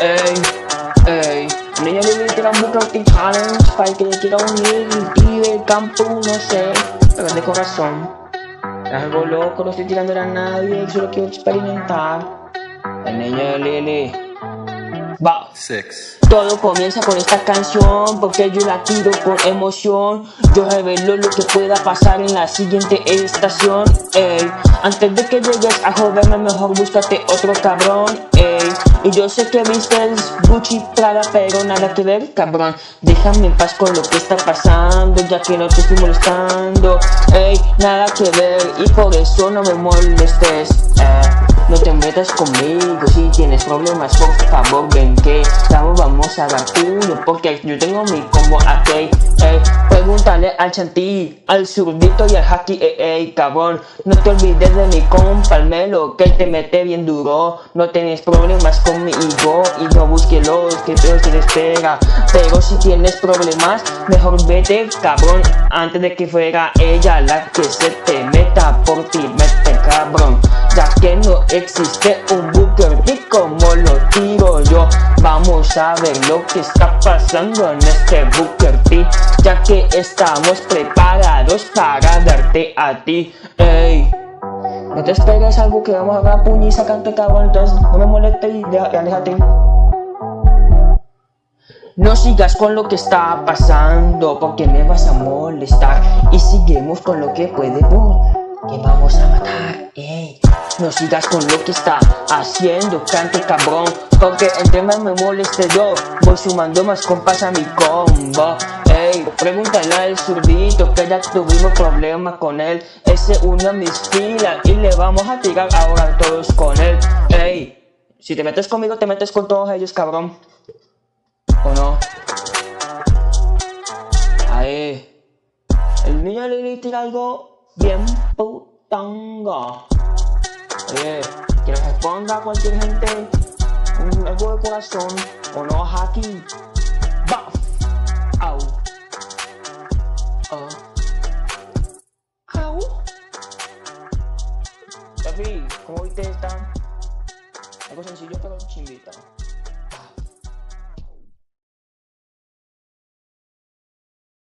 Ey, ey. Niña Lili tira un Booker T Challenge para el que quiera unir y del campo, no sé, pero de corazón. Algo loco, no estoy tirando a nadie, solo quiero experimentar. La niña Lili. Va. Six. Todo comienza con esta canción porque yo la tiro con emoción. Yo revelo lo que pueda pasar en la siguiente estación. Ey, antes de que llegues a joderme, mejor búscate otro cabrón. Ey, y yo sé que vistes Gucci Prada, pero nada que ver, cabrón. Déjame en paz con lo que está pasando, ya que no te estoy molestando. Ey, nada que ver, y por eso no me molestes. Eh, no te metas conmigo si tienes problemas, por favor ven que vamos, vamos a dar uno porque yo tengo mi combo aquí. Ey, al chanti, al zurdito y al haki, ey, ey, cabrón. No te olvides de mi compa, el melo, que te mete bien duro. No tienes problemas conmigo y no busques los que te espera. Pero si tienes problemas, mejor vete, cabrón, antes de que fuera ella la que se te meta por ti, mete, cabrón. Ya que no existe un Booker T como lo tiro yo. Vamos a ver lo que está pasando en este Booker T Ya que estamos preparados para darte a ti. Ey no te esperes algo que vamos a dar puñi y cabrón Entonces no me molestes y ya aléjate no sigas con lo que está pasando porque me vas a molestar. Y seguimos con lo que puede que vamos a matar. Ey. No sigas con lo que está haciendo, cante cabrón. Porque entre más me moleste yo, voy sumando más compas a mi combo. Ey, pregúntale al zurdito que ya tuvimos problemas con él. Ese unió a mis filas y le vamos a tirar ahora todos con él. Ey, si te metes conmigo, te metes con todos ellos, cabrón. ¿O no? Ahí. El niño le tira algo bien putanga. Oye, que responda a cualquier gente un algo de corazón o no aquí. Va. Au. Oh. Au. ¿cómo viste esta? Algo sencillo pero chimbita.